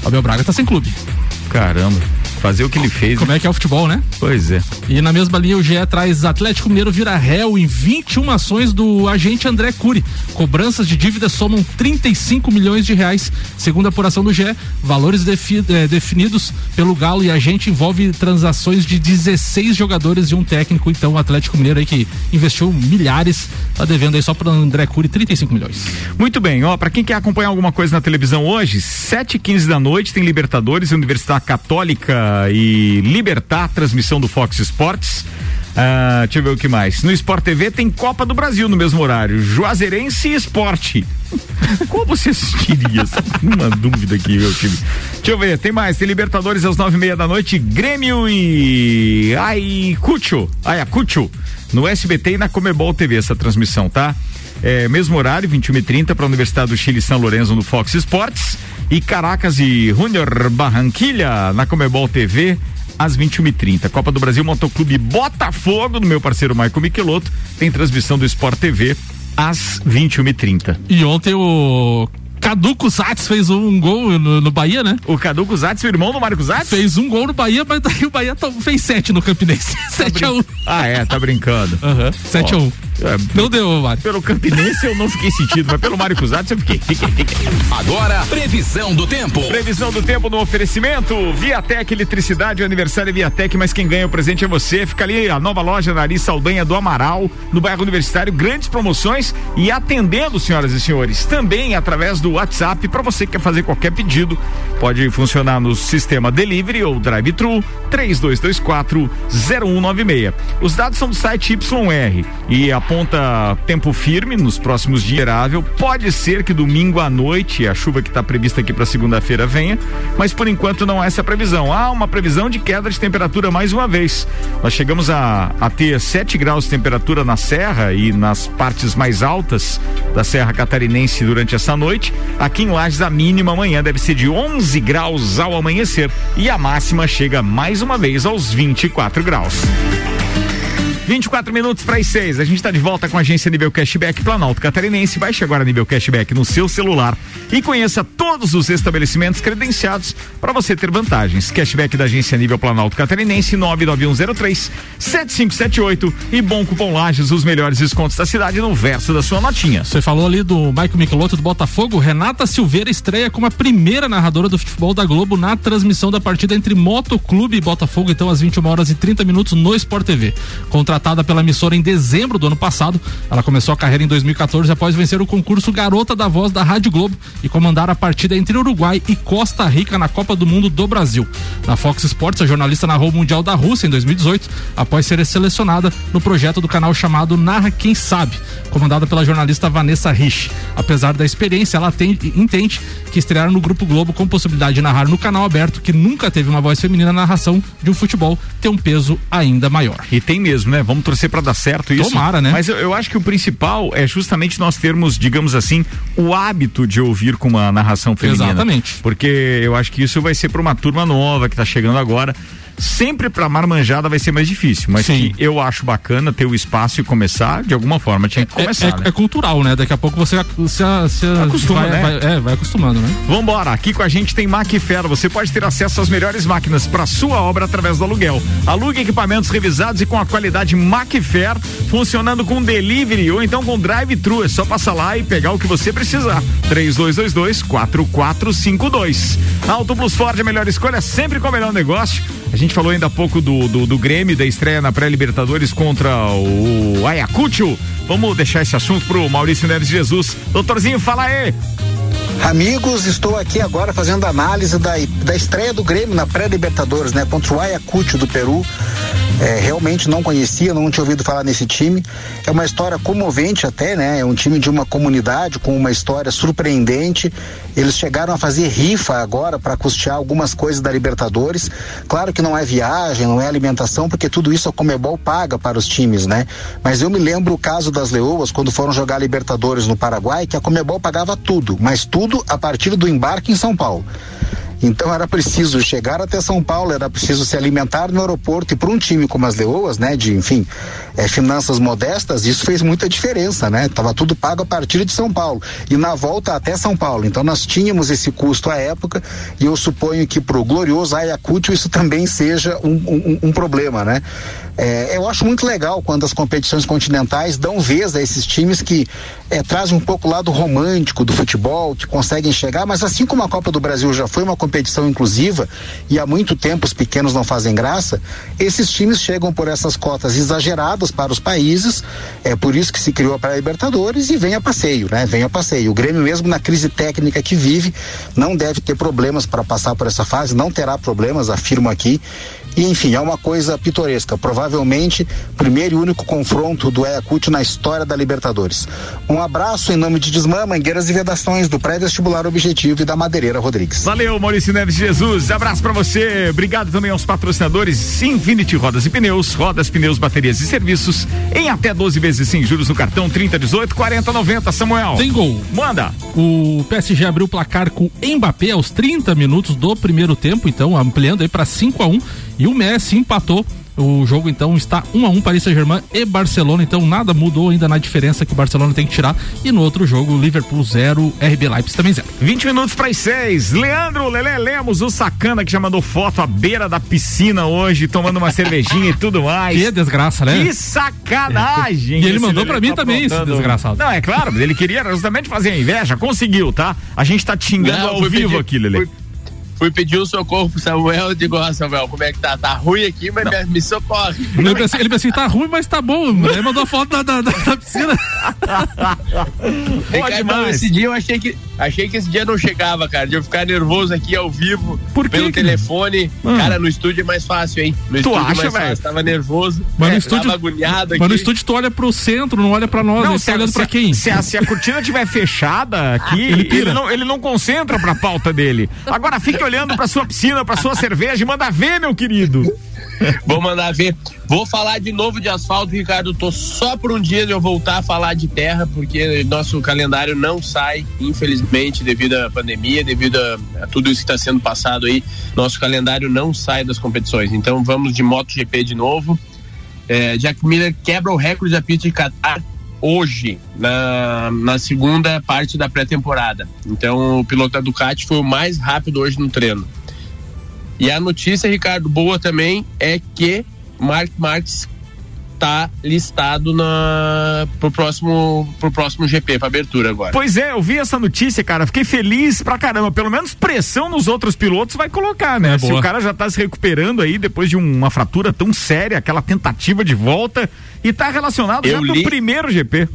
Abel Braga tá sem clube. Caramba. Fazer o que ele fez. Como é que é o futebol, né? Pois é. E na mesma linha, o GE traz Atlético Mineiro vira réu em 21 ações do agente André Cury. Cobranças de dívidas somam 35 milhões de reais. Segundo a apuração do GE, valores defi- eh, definidos pelo Galo e agente envolve transações de 16 jogadores e um técnico. Então, o Atlético Mineiro aí que investiu milhares, tá devendo aí só para André Cury 35 milhões. Muito bem, ó, pra quem quer acompanhar alguma coisa na televisão hoje, 7 e 15 da noite tem Libertadores, Universidade Católica e Libertar, transmissão do Fox Sports. Ah, deixa eu ver o que mais. No Sport TV tem Copa do Brasil no mesmo horário. Juazeirense e Esporte. Como você assistiria? Só Uma dúvida aqui, meu time. Deixa eu ver, tem mais. Tem Libertadores às nove e meia da noite, Grêmio e Ayacucho. Ayacucho. No SBT e na Comebol TV essa transmissão, tá? É, mesmo horário, 21h30 para a Universidade do Chile São Lourenço no Fox Sports. E Caracas e Junior Barranquilha na Comebol TV às 21h30. Copa do Brasil Motoclube Botafogo, do meu parceiro Michael Michelotto, tem transmissão do Sport TV às 21h30. E ontem o Caduco Satz fez um gol no, no Bahia, né? O Caduco Zatz, o irmão do Marcos Zatz? Fez um gol no Bahia, mas daí o Bahia fez sete no Campinense. 7 a 1 Ah, é, tá brincando. Aham, 7 a 1 É, Não deu, Mário. Pelo Campinense eu não fiquei sentido, mas pelo Mário Cusatz eu fiquei, fiquei, fiquei. Agora, previsão do tempo. Previsão do tempo no oferecimento, Viatec Eletricidade, o aniversário é Viatec, mas quem ganha o presente é você. Fica ali a nova loja Nariz Saldanha do Amaral, no bairro Universitário, grandes promoções e atendendo, senhoras e senhores, também através do WhatsApp, para você que quer fazer qualquer pedido, pode funcionar no sistema delivery ou drive-thru 3224 0196. Os dados são do site YR e aponta tempo firme nos próximos dias. Pode ser que domingo à noite a chuva que está prevista aqui para segunda-feira venha, mas por enquanto não é essa previsão. Há uma previsão de queda de temperatura mais uma vez. Nós chegamos a, a ter 7 graus de temperatura na serra e nas partes mais altas da Serra Catarinense durante essa noite. Aqui em Lages a mínima amanhã deve ser de 11 graus ao amanhecer e a máxima chega mais uma vez aos 24 graus. 24 minutos para as 6. A gente está de volta com a agência Nível Cashback Planalto Catarinense. Baixe agora Nível Cashback no seu celular e conheça todos os estabelecimentos credenciados para você ter vantagens. Cashback da agência Nível Planalto Catarinense 99103 7578 e Bom Cupom Lages, os melhores descontos da cidade no verso da sua notinha. Você falou ali do Michael Michelotto do Botafogo. Renata Silveira estreia como a primeira narradora do futebol da Globo na transmissão da partida entre Motoclube e Botafogo, então às 21 horas e 30 minutos no Sport TV. Contratada pela emissora em dezembro do ano passado, ela começou a carreira em 2014 após vencer o concurso Garota da Voz da Rádio Globo e comandar a partida entre Uruguai e Costa Rica na Copa do Mundo do Brasil. Na Fox Sports, a jornalista narrou o Mundial da Rússia em 2018, após ser selecionada no projeto do canal chamado Narra Quem Sabe, comandada pela jornalista Vanessa Rich. Apesar da experiência, ela tem- entende que estrear no Grupo Globo com possibilidade de narrar no canal aberto, que nunca teve uma voz feminina na narração de um futebol, tem um peso ainda maior. E tem mesmo, né? Vamos torcer para dar certo isso. Tomara, né? Mas eu, eu acho que o principal é justamente nós termos, digamos assim, o hábito de ouvir com uma narração feminina. Exatamente. Porque eu acho que isso vai ser para uma turma nova que tá chegando agora. Sempre pra marmanjada vai ser mais difícil, mas que eu acho bacana ter o espaço e começar, de alguma forma tinha que É, começar. é- né? é cultural, né? Daqui a pouco você se, se, Acostuma, vai, né? vai- é, vai acostumando, né? Vambora, aqui com a gente tem Macfer. Você pode ter acesso às melhores máquinas para sua obra através do aluguel. Alugue equipamentos revisados e com a qualidade Macfer, funcionando com delivery ou então com drive-thru. É só passar lá e pegar o que você precisar. 3222 4452. Auto Plus Ford, a melhor escolha, sempre com o melhor negócio. A gente falou ainda há pouco do, do, do Grêmio, da estreia na pré-Libertadores contra o Ayacucho. Vamos deixar esse assunto pro Maurício Neves Jesus. Doutorzinho, fala aí. Amigos, estou aqui agora fazendo análise da, da estreia do Grêmio na pré-Libertadores, né? Contra o Ayacucho do Peru. É, realmente não conhecia, não tinha ouvido falar nesse time. É uma história comovente até, né? É um time de uma comunidade com uma história surpreendente. Eles chegaram a fazer rifa agora para custear algumas coisas da Libertadores. Claro que não é viagem, não é alimentação, porque tudo isso a Comebol paga para os times, né? Mas eu me lembro o caso das Leoas quando foram jogar Libertadores no Paraguai, que a Comebol pagava tudo, mas tudo a partir do embarque em São Paulo. Então era preciso chegar até São Paulo, era preciso se alimentar no aeroporto e para um time como as Leoas, né, de enfim, é, finanças modestas, isso fez muita diferença, né? Tava tudo pago a partir de São Paulo e na volta até São Paulo. Então nós tínhamos esse custo à época e eu suponho que para o glorioso Ayacucho isso também seja um, um, um problema, né? É, eu acho muito legal quando as competições continentais dão vez a esses times que é, trazem um pouco o lado romântico do futebol, que conseguem chegar, mas assim como a Copa do Brasil já foi uma competição inclusiva e há muito tempo os pequenos não fazem graça, esses times chegam por essas cotas exageradas para os países, é por isso que se criou a pré-libertadores e vem a passeio, né? Vem a passeio. O Grêmio mesmo na crise técnica que vive não deve ter problemas para passar por essa fase, não terá problemas, afirmo aqui. E enfim, é uma coisa pitoresca. Provavelmente, primeiro e único confronto do Ayacucho na história da Libertadores. Um abraço em nome de Desmã, Mangueiras e Vedações do Pré-Vestibular Objetivo e da Madeireira Rodrigues. Valeu, Maurício Neves Jesus. Abraço para você. Obrigado também aos patrocinadores Infinity Rodas e Pneus, Rodas, Pneus, Baterias e Serviços, em até 12 vezes sem juros no cartão 30, 18, 40, 90. Samuel. Tem gol. Manda. O PSG abriu o placar com Mbappé aos 30 minutos do primeiro tempo, então ampliando aí para 5 a 1 e o Messi empatou o jogo então está 1 um a 1 um, Paris Saint-Germain e Barcelona, então nada mudou ainda na diferença que o Barcelona tem que tirar. E no outro jogo, Liverpool 0, RB Leipzig também 0. 20 minutos para as 6. Leandro Lele Lemos, o sacana que já mandou foto à beira da piscina hoje, tomando uma cervejinha e tudo mais. Que desgraça, né? Que sacanagem. e ele mandou para mim tá também esse desgraçado. Não, é claro, ele queria justamente fazer a inveja, conseguiu, tá? A gente tá te xingando Não, ao vivo pedir, aqui, Lele. Fui fui pedir um socorro pro Samuel, eu digo, ó, Samuel, como é que tá? Tá ruim aqui, mas me, me, socorre. Ele pensei, ele tá ruim, mas tá bom. Aí mandou a foto da, da, da piscina. Ricardo, esse dia eu achei que, achei que esse dia não chegava, cara, de eu ficar nervoso aqui ao vivo, Por pelo telefone. Hum. Cara, no estúdio é mais fácil, hein? No tu acha, velho? Tava nervoso. Mas é, no estúdio, agoniado aqui. Mas no estúdio tu olha pro centro, não olha pra nós, não, você tá olhando se, pra quem? Se a, se a cortina tiver fechada aqui, ele, ele, não, ele não concentra pra pauta dele. Agora fique olhando pra sua piscina, pra sua cerveja e manda ver, meu querido. Vou mandar ver. Vou falar de novo de asfalto, Ricardo. Tô só por um dia de eu voltar a falar de terra, porque nosso calendário não sai, infelizmente, devido à pandemia, devido a, a tudo isso que está sendo passado aí. Nosso calendário não sai das competições. Então vamos de MotoGP de novo. É, Jack Miller quebra o recorde da pista de Qatar hoje, na, na segunda parte da pré-temporada. Então o piloto da Ducati foi o mais rápido hoje no treino. E a notícia, Ricardo, boa também é que Mark Marques tá listado na pro próximo pro próximo GP, para abertura agora. Pois é, eu vi essa notícia, cara, fiquei feliz pra caramba, pelo menos pressão nos outros pilotos vai colocar, né? É Se boa. o cara já tá se recuperando aí depois de uma fratura tão séria, aquela tentativa de volta e tá relacionado eu já li... primeiro GP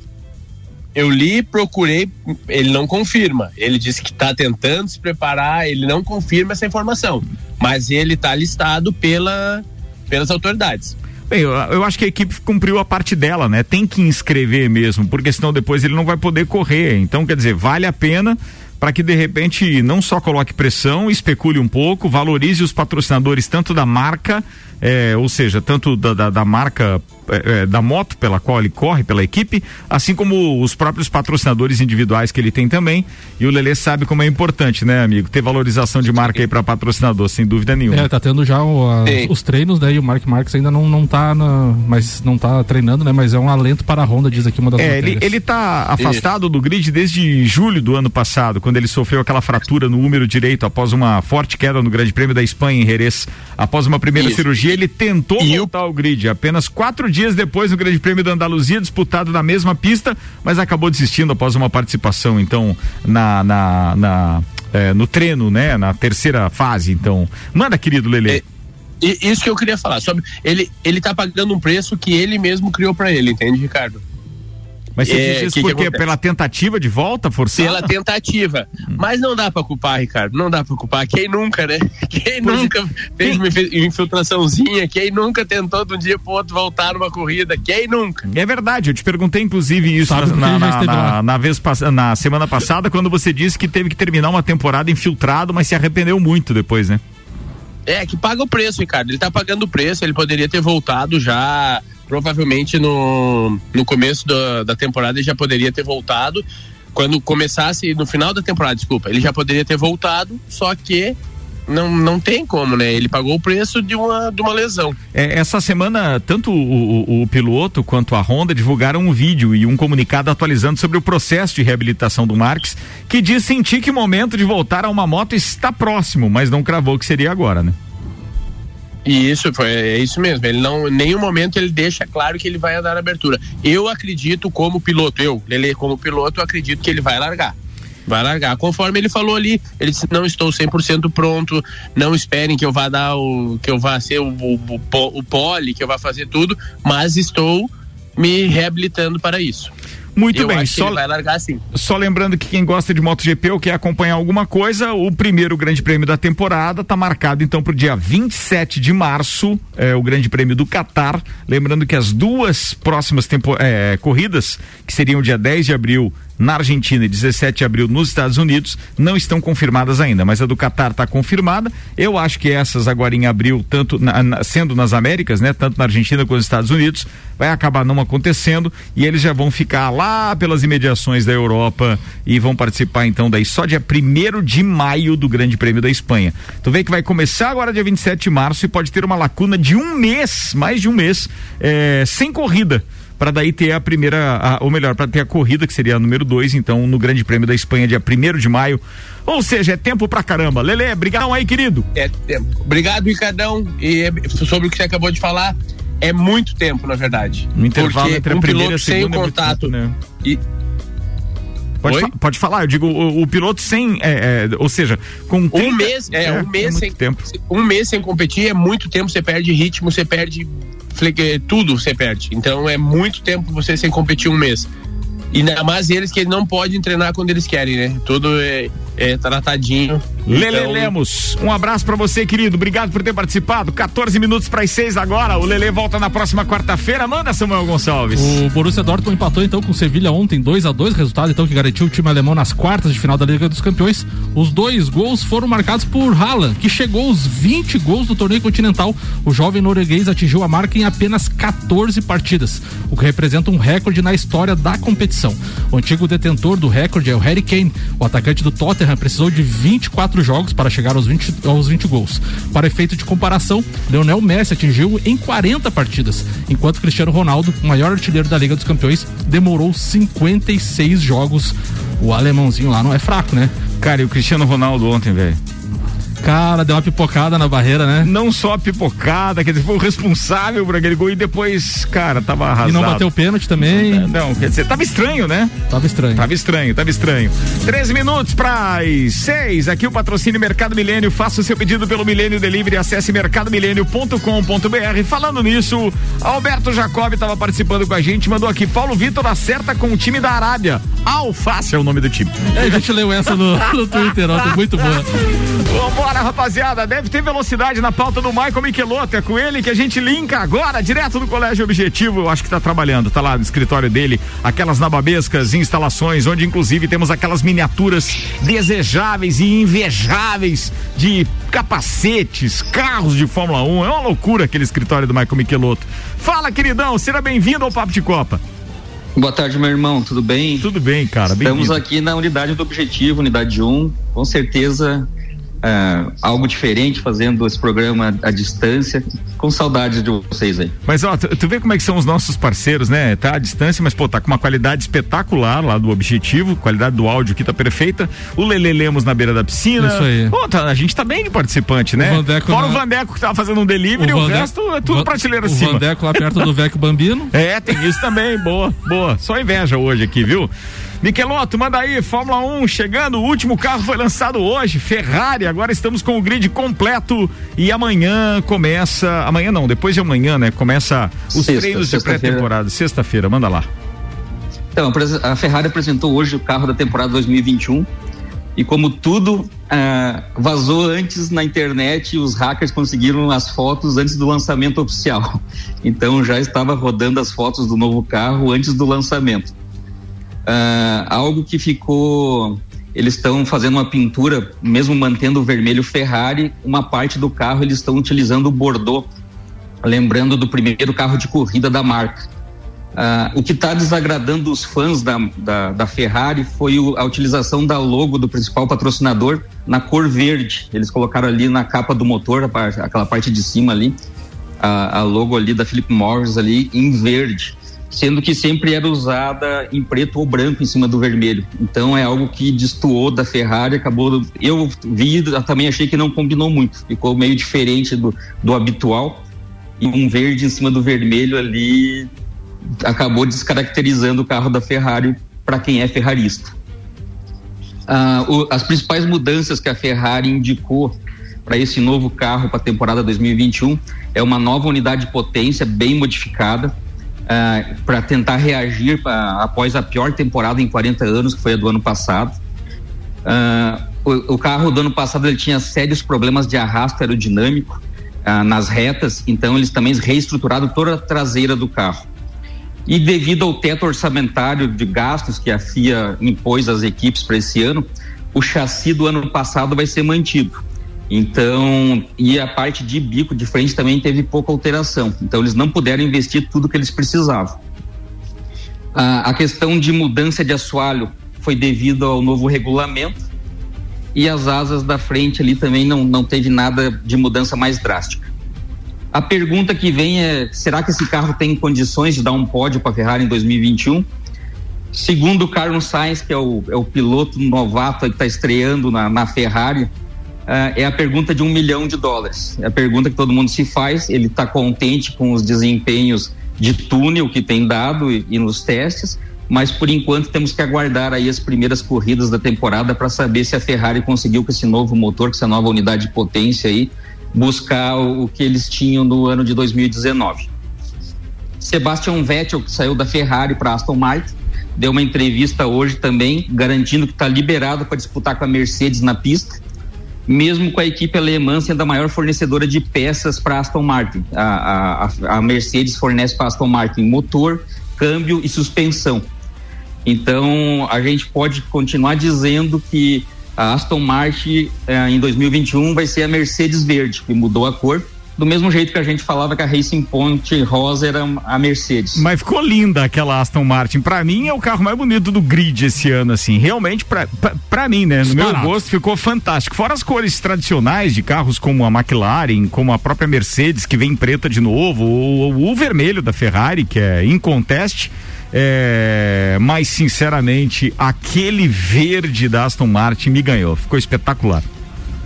eu li, procurei, ele não confirma. Ele disse que está tentando se preparar, ele não confirma essa informação, mas ele está listado pela, pelas autoridades. Bem, eu, eu, acho que a equipe cumpriu a parte dela, né? Tem que inscrever mesmo, porque senão depois ele não vai poder correr. Então, quer dizer, vale a pena para que de repente não só coloque pressão, especule um pouco, valorize os patrocinadores tanto da marca, é, ou seja, tanto da, da, da marca é, é, da moto pela qual ele corre, pela equipe, assim como os próprios patrocinadores individuais que ele tem também. E o Lelê sabe como é importante, né, amigo? Ter valorização de marca aí para patrocinador, sem dúvida nenhuma. É, tá tendo já o, a, os treinos, né? E o Mark Marques ainda não, não tá na, mas não tá treinando, né? Mas é um alento para a Honda, diz aqui uma das É, ele, ele tá afastado Isso. do grid desde julho do ano passado, quando ele sofreu aquela fratura no úmero direito após uma forte queda no Grande Prêmio da Espanha em Jerez. Após uma primeira Isso. cirurgia, ele tentou e voltar ao grid. Apenas quatro dias depois do Grande Prêmio da Andaluzia, disputado na mesma pista, mas acabou desistindo após uma participação, então, na, na, na é, no treino, né? Na terceira fase, então. Manda, querido Lele. É, isso que eu queria falar, sobre ele, ele tá pagando um preço que ele mesmo criou para ele, entende, Ricardo? Mas você É, diz isso que que porque acontece? pela tentativa de volta forçada? Pela tentativa. Hum. Mas não dá pra culpar, Ricardo. Não dá pra culpar. Quem nunca, né? Quem nunca fez uma infi- infiltraçãozinha? Quem nunca tentou de um dia pro outro voltar numa corrida? Quem nunca? É verdade, eu te perguntei inclusive isso Sabe na, na, esteve na- na vez, na semana passada, quando você disse que teve que terminar uma temporada infiltrado, mas se arrependeu muito depois, né? É, que paga o preço, Ricardo. Ele tá pagando o preço, ele poderia ter voltado já, provavelmente no, no começo da, da temporada ele já poderia ter voltado. Quando começasse, no final da temporada, desculpa, ele já poderia ter voltado, só que não, não tem como, né? Ele pagou o preço de uma, de uma lesão. É, essa semana, tanto o, o- o piloto quanto a Honda divulgaram um vídeo e um comunicado atualizando sobre o processo de reabilitação do Marques, que diz sentir que o momento de voltar a uma moto está próximo, mas não cravou que seria agora, né? E isso foi, é isso mesmo. Ele não, em nenhum momento ele deixa claro que ele vai dar abertura. Eu acredito como piloto, eu, Lele, como piloto, acredito que ele vai largar. Vai largar. Conforme ele falou ali, ele disse: não estou 100% pronto, não esperem que eu vá dar o. que eu vá ser o, o, o, o pole, que eu vá fazer tudo, mas estou me reabilitando para isso. Muito eu bem, só- vai largar. Só lembrando que quem gosta de MotoGP ou quer acompanhar alguma coisa, o primeiro grande prêmio da temporada está marcado então para o dia 27 de março, é, o grande prêmio do Catar. Lembrando que as duas próximas tempo- é, corridas, que seriam dia 10 de abril na Argentina e 17 de abril nos Estados Unidos, não estão confirmadas ainda, mas a do Catar está confirmada. Eu acho que essas agora em abril, tanto na- na- sendo nas Américas, né, tanto na Argentina quanto nos Estados Unidos, vai acabar não acontecendo e eles já vão ficar lá pelas imediações da Europa e vão participar então daí só dia 1 de maio do Grande Prêmio da Espanha. Tu vê que vai começar agora dia 27 de março e pode ter uma lacuna de um mês, mais de um mês, eh, sem corrida. Para daí ter a primeira, a- ou melhor, para ter a corrida, que seria a número 2, então, no Grande Prêmio da Espanha, dia 1 de maio. Ou seja, é tempo pra caramba. Lele, obrigado aí, querido. É tempo. Obrigado, Ricardão. E é- sobre o que você acabou de falar, é muito tempo, na verdade. No intervalo Porque entre a um primeira e a piloto sem o segunda é muito contato. tempo, né? E, Pode, fa- pode falar, eu digo, o, o piloto sem, é, é, ou seja, com Um 30 mês, é, um mês sem tempo. um mês sem competir é muito tempo, você perde ritmo, você perde tudo, você perde. Então é muito tempo você sem competir um mês. E ainda mais eles que não podem treinar quando eles querem, né? Tudo é, é tratadinho. Lele Então, Lemos, um abraço pra você, querido. Obrigado por ter participado. 14 minutos para as 6 agora. O Lele volta na próxima quarta-feira. Manda, Samuel Gonçalves. O Borussia Dortmund empatou então com o Sevilha ontem 2 a 2 resultado então que garantiu o time alemão nas quartas de final da Liga dos Campeões. Os dois gols foram marcados por Haaland, que chegou aos 20 gols do torneio continental. O jovem norueguês atingiu a marca em apenas 14 partidas, o que representa um recorde na história da competição. O antigo detentor do recorde é o Harry Kane. O atacante do Tottenham precisou de 24 jogos para chegar aos 20, aos 20 gols. Para efeito de comparação, Leonel Messi atingiu em 40 partidas, enquanto Cristiano Ronaldo, o maior artilheiro da Liga dos Campeões, demorou 56 jogos. O alemãozinho lá não é fraco, né? Cara, e o Cristiano Ronaldo ontem, velho? Cara, deu uma pipocada na barreira, né? Não só a pipocada, quer dizer, foi o responsável por aquele gol e depois, cara, tava arrasado. E não bateu o pênalti também. Não, quer dizer, tava estranho, né? Tava estranho. Tava estranho, tava estranho. 13 minutos para as 6. Aqui o patrocínio Mercado Milênio. Faça o seu pedido pelo Milênio Delivery. Acesse mercadomilênio.com.br. Falando nisso, Alberto Jacob estava participando com a gente. Mandou aqui: Paulo Vitor acerta com o time da Arábia. Alface é o nome do time. É, a gente leu essa no, no Twitter ontem, muito boa. Vambora, rapaziada. Deve ter velocidade na pauta do Michael Michelotto. É com ele que a gente linka agora, direto do Colégio Objetivo. Eu acho que tá trabalhando. Tá lá no escritório dele, aquelas nababescas instalações, onde inclusive temos aquelas miniaturas desejáveis e invejáveis de capacetes, carros de Fórmula 1. É uma loucura aquele escritório do Michael Michelotto. Fala, queridão. Seja bem-vindo ao Papo de Copa. Boa tarde, meu irmão. Tudo bem? Tudo bem, cara. Estamos aqui na unidade do Objetivo, unidade 1. Com certeza, é, algo diferente fazendo esse programa à distância. Com saudades de vocês aí. Mas ó, tu, tu vê como é que são os nossos parceiros, né? Tá à distância, mas pô, tá com uma qualidade espetacular lá do objetivo, qualidade do áudio aqui tá perfeita. O Lele Lemos na beira da piscina. Isso aí. Pô, tá- a gente tá bem de participante, né? O Vandeco Fora na- o Vandeco que tava fazendo um delivery, o, Vandeco- resto é tudo Va- prateleira o acima. Vandeco lá perto do Vecchio Bambino. É, tem isso também, boa, boa. Só inveja hoje aqui, viu? Michelotto, manda aí, Fórmula 1 chegando, o último carro foi lançado hoje, Ferrari, agora estamos com o grid completo e amanhã começa, amanhã não, depois de amanhã, né, começa os Sexta, treinos de sexta-feira. pré-temporada, sexta-feira, manda lá. Então, a Ferrari apresentou hoje o carro da temporada 2021 e como tudo ah, vazou antes na internet, os hackers conseguiram as fotos antes do lançamento oficial. Então já estava rodando as fotos do novo carro antes do lançamento. Ah, algo que ficou eles estão fazendo uma pintura, mesmo mantendo o vermelho Ferrari, uma parte do carro eles estão utilizando o Bordeaux, lembrando do primeiro carro de corrida da marca. Uh, o que está desagradando os fãs da, da, da Ferrari foi o, a utilização da logo do principal patrocinador na cor verde. Eles colocaram ali na capa do motor, aquela parte de cima ali, a, a logo ali da Philip Morris ali em verde sendo que sempre era usada em preto ou branco em cima do vermelho. Então é algo que destoou da Ferrari, acabou. Eu vi, também achei que não combinou muito, ficou meio diferente do, do habitual. E um verde em cima do vermelho ali acabou descaracterizando o carro da Ferrari para quem é ferrarista. Ah, o, as principais mudanças que a Ferrari indicou para esse novo carro para a temporada 2021 é uma nova unidade de potência bem modificada, uh, ah, para tentar reagir pra, após a pior temporada em 40 anos, que foi a do ano passado. Uh, o, o, carro do ano passado ele tinha sérios problemas de arrasto aerodinâmico uh, nas retas, então eles também reestruturaram toda a traseira do carro. E devido ao teto orçamentário de gastos que a FIA impôs às equipes para esse ano, o chassi do ano passado vai ser mantido. Então, e a parte de bico de frente também teve pouca alteração. Então, eles não puderam investir tudo que eles precisavam. A, a questão de mudança de assoalho foi devido ao novo regulamento e as asas da frente ali também não, não teve nada de mudança mais drástica. A pergunta que vem é: será que esse carro tem condições de dar um pódio para a Ferrari em 2021? Segundo o Carlos Sainz, que é o, é o piloto novato que está estreando na, na Ferrari, é a pergunta de um milhão de dólares. É a pergunta que todo mundo se faz. Ele está contente com os desempenhos de túnel que tem dado e, e, nos testes, mas por enquanto temos que aguardar aí as primeiras corridas da temporada para saber se a Ferrari conseguiu com esse novo motor, com essa nova unidade de potência aí, buscar o, o que eles tinham no ano de 2019. Sebastian Vettel, que saiu da Ferrari para Aston Martin, deu uma entrevista hoje também, garantindo que está liberado para disputar com a Mercedes na pista mesmo com a equipe alemã sendo a maior fornecedora de peças para Aston Martin. A, a, a Mercedes fornece para Aston Martin motor, câmbio e suspensão. Então a gente pode continuar dizendo que a Aston Martin eh, em 2021 vai ser a Mercedes verde, que mudou a cor, do mesmo jeito que a gente falava que a Racing Point rosa era a Mercedes. Mas ficou linda aquela Aston Martin. Para mim é o carro mais bonito do grid esse ano, assim. Realmente, para mim, né? No meu gosto, ficou fantástico. Fora as cores tradicionais de carros como a McLaren, como a própria Mercedes, que vem preta de novo, ou o vermelho da Ferrari, que é inconteste. É, mas sinceramente, aquele verde da Aston Martin me ganhou. Ficou espetacular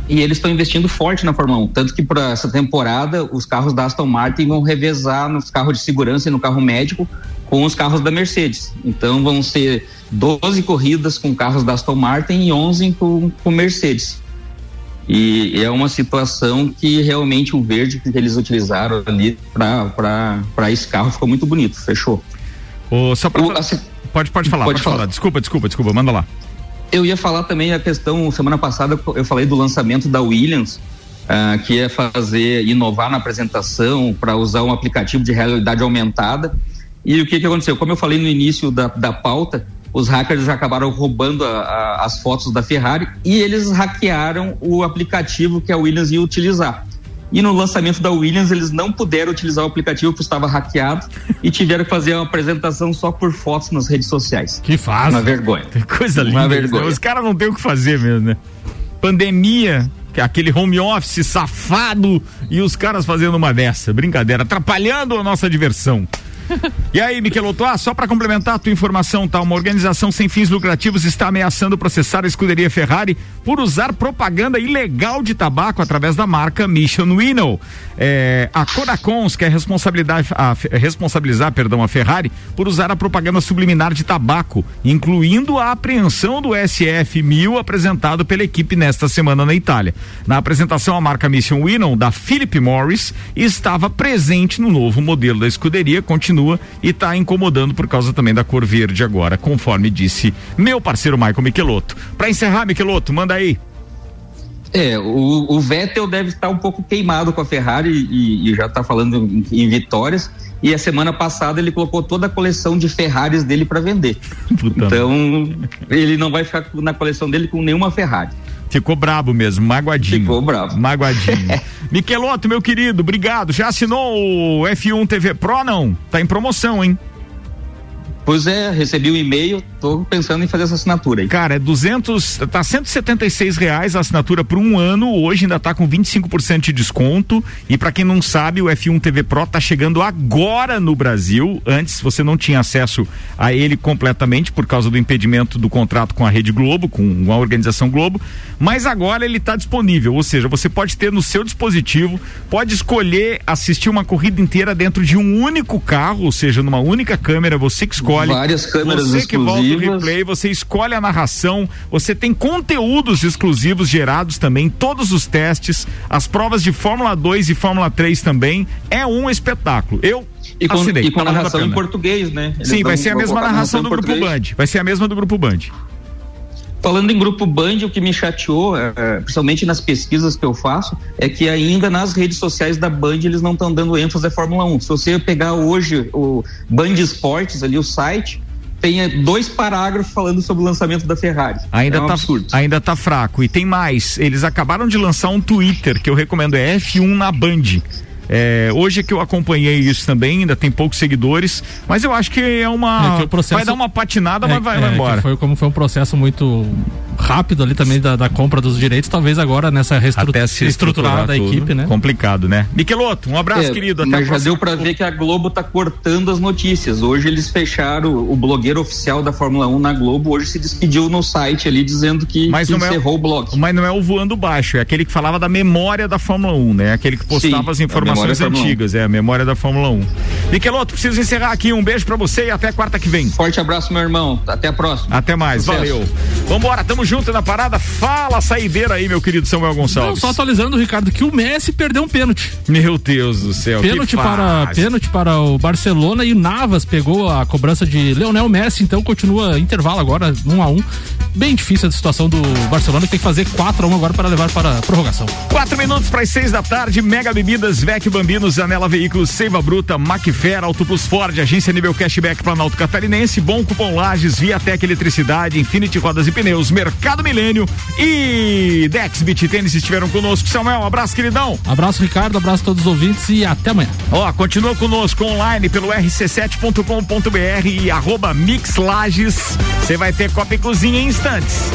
e eles estão investindo forte na Fórmula 1. Tanto que para essa temporada, os carros da Aston Martin vão revezar nos carros de segurança e no carro médico com os carros da Mercedes. Então vão ser 12 corridas com carros da Aston Martin e 11 com, com Mercedes. E é uma situação que realmente o verde que eles utilizaram ali para esse carro ficou muito bonito. Fechou. O, só pra, o, assim, pode, pode falar, pode, pode falar. falar. Desculpa, desculpa, desculpa, manda lá. Eu ia falar também a questão, semana passada eu falei do lançamento da Williams, uh, que é fazer, inovar na apresentação para usar um aplicativo de realidade aumentada. E o que, que aconteceu? Como eu falei no início da, da pauta, os hackers já acabaram roubando a, a, as fotos da Ferrari e eles hackearam o aplicativo que a Williams ia utilizar. E no lançamento da Williams, eles não puderam utilizar o aplicativo que estava hackeado e tiveram que fazer uma apresentação só por fotos nas redes sociais. Que faz. Uma vergonha. Que coisa linda. Uma vergonha. Os caras não têm o que fazer mesmo, né? Pandemia, é aquele home office safado e os caras fazendo uma dessa. Brincadeira, atrapalhando a nossa diversão. E aí, Michelotto, ah, só para complementar a tua informação, tá? Uma organização sem fins lucrativos está ameaçando processar a escuderia Ferrari por usar propaganda ilegal de tabaco através da marca Mission Winnow. É, a Coracons quer responsabilidade, a, responsabilizar perdão, a Ferrari por usar a propaganda subliminar de tabaco, incluindo a apreensão do SF 1000 apresentado pela equipe nesta semana na Itália. Na apresentação, a marca Mission Winnow da Philip Morris estava presente no novo modelo da escuderia, continua e está incomodando por causa também da cor verde agora, conforme disse meu parceiro Michael Michelotto. Para encerrar, Michelotto, manda aí. É, o, o, Vettel deve estar um pouco queimado com a Ferrari e, e já está falando em, em, vitórias. E a semana passada ele colocou toda a coleção de Ferraris dele para vender. Puta então ele não vai ficar na coleção dele com nenhuma Ferrari. Ficou brabo mesmo, magoadinho. Ficou bravo. Magoadinho. Miqueloto, meu querido, obrigado. Já assinou o F1 TV Pro, não? Tá em promoção, hein? Pois é, recebi um e-mail, tô pensando em fazer essa assinatura aí. Cara, é 200, tá 176 reais a assinatura por um ano, hoje ainda tá com 25% de desconto. E para quem não sabe, o F1 TV Pro tá chegando agora no Brasil. Antes você não tinha acesso a ele completamente por causa do impedimento do contrato com a Rede Globo, com a organização Globo. Mas agora ele tá disponível, ou seja, você pode ter no seu dispositivo, pode escolher assistir uma corrida inteira dentro de um único carro, ou seja, numa única câmera, você que escolhe escolhe. Várias câmeras você que volta o replay, você escolhe a narração, você tem conteúdos exclusivos gerados também, todos os testes, as provas de Fórmula 2 e Fórmula 3 também. É um espetáculo. Eu e com, assinei, e com tá narração em português, né? Eles Sim, vai ser a mesma narração do Grupo Band. Vai ser a mesma do Grupo Band. Falando em grupo Band, o que me chateou, é, é, principalmente nas pesquisas que eu faço, é que ainda nas redes sociais da Band eles não estão dando ênfase à Fórmula 1. Se você pegar hoje o Band Esportes, ali o site, tem é, dois parágrafos falando sobre o lançamento da Ferrari. Ainda é um tá, absurdo. ainda tá fraco. E tem mais, eles acabaram de lançar um Twitter que eu recomendo, é F1 na Band. É, hoje é que eu acompanhei isso também, ainda tem poucos seguidores, mas eu acho que é uma. É que processo, vai dar uma patinada, é, mas vai, vai é, embora. Foi como foi um processo muito rápido ali também da, da compra dos direitos, talvez agora nessa reestruturada da equipe, né? Complicado, né? Miqueloto, um abraço, é, querido. Até mas já deu para ver que a Globo tá cortando as notícias. Hoje eles fecharam o blogueiro oficial da Fórmula 1 na Globo, hoje se despediu no site ali dizendo que, mas que é encerrou é, o blog. Mas não é o voando baixo, é aquele que falava da memória da Fórmula 1, né? Aquele que postava Sim, as informações antigas, é a memória da Fórmula 1. Miqueloto, preciso encerrar aqui. Um beijo para você e até quarta que vem. Forte abraço, meu irmão. Até a próxima. Até mais, Sucesso. valeu. Vambora, tamo junto na parada. Fala saideira aí, meu querido Samuel Gonçalves. Não, só atualizando, Ricardo, que o Messi perdeu um pênalti. Meu Deus do céu. Pênalti para pênalti para o Barcelona e o Navas pegou a cobrança de Leonel Messi, então continua intervalo agora, um a um. Bem difícil a situação do Barcelona, que tem que fazer 4 a 1 agora para levar para a prorrogação. Quatro minutos para as seis da tarde, Mega Bebidas, Vec Bambinos, Janela Veículos, Seiva Bruta, Macfer, Auto Plus Ford, Agência Nível Cashback Planalto Catarinense, Bom Cupom Lages, Viatec Eletricidade, Infinity Rodas e Pneus, Mercado Milênio e Dex Beat Tênis estiveram conosco. Samuel, um abraço, queridão. Abraço, Ricardo, abraço a todos os ouvintes e até amanhã. Ó, continua conosco online pelo rc7.com.br e arroba Mix Lages. Você vai ter Copa e Cozinha em instantes.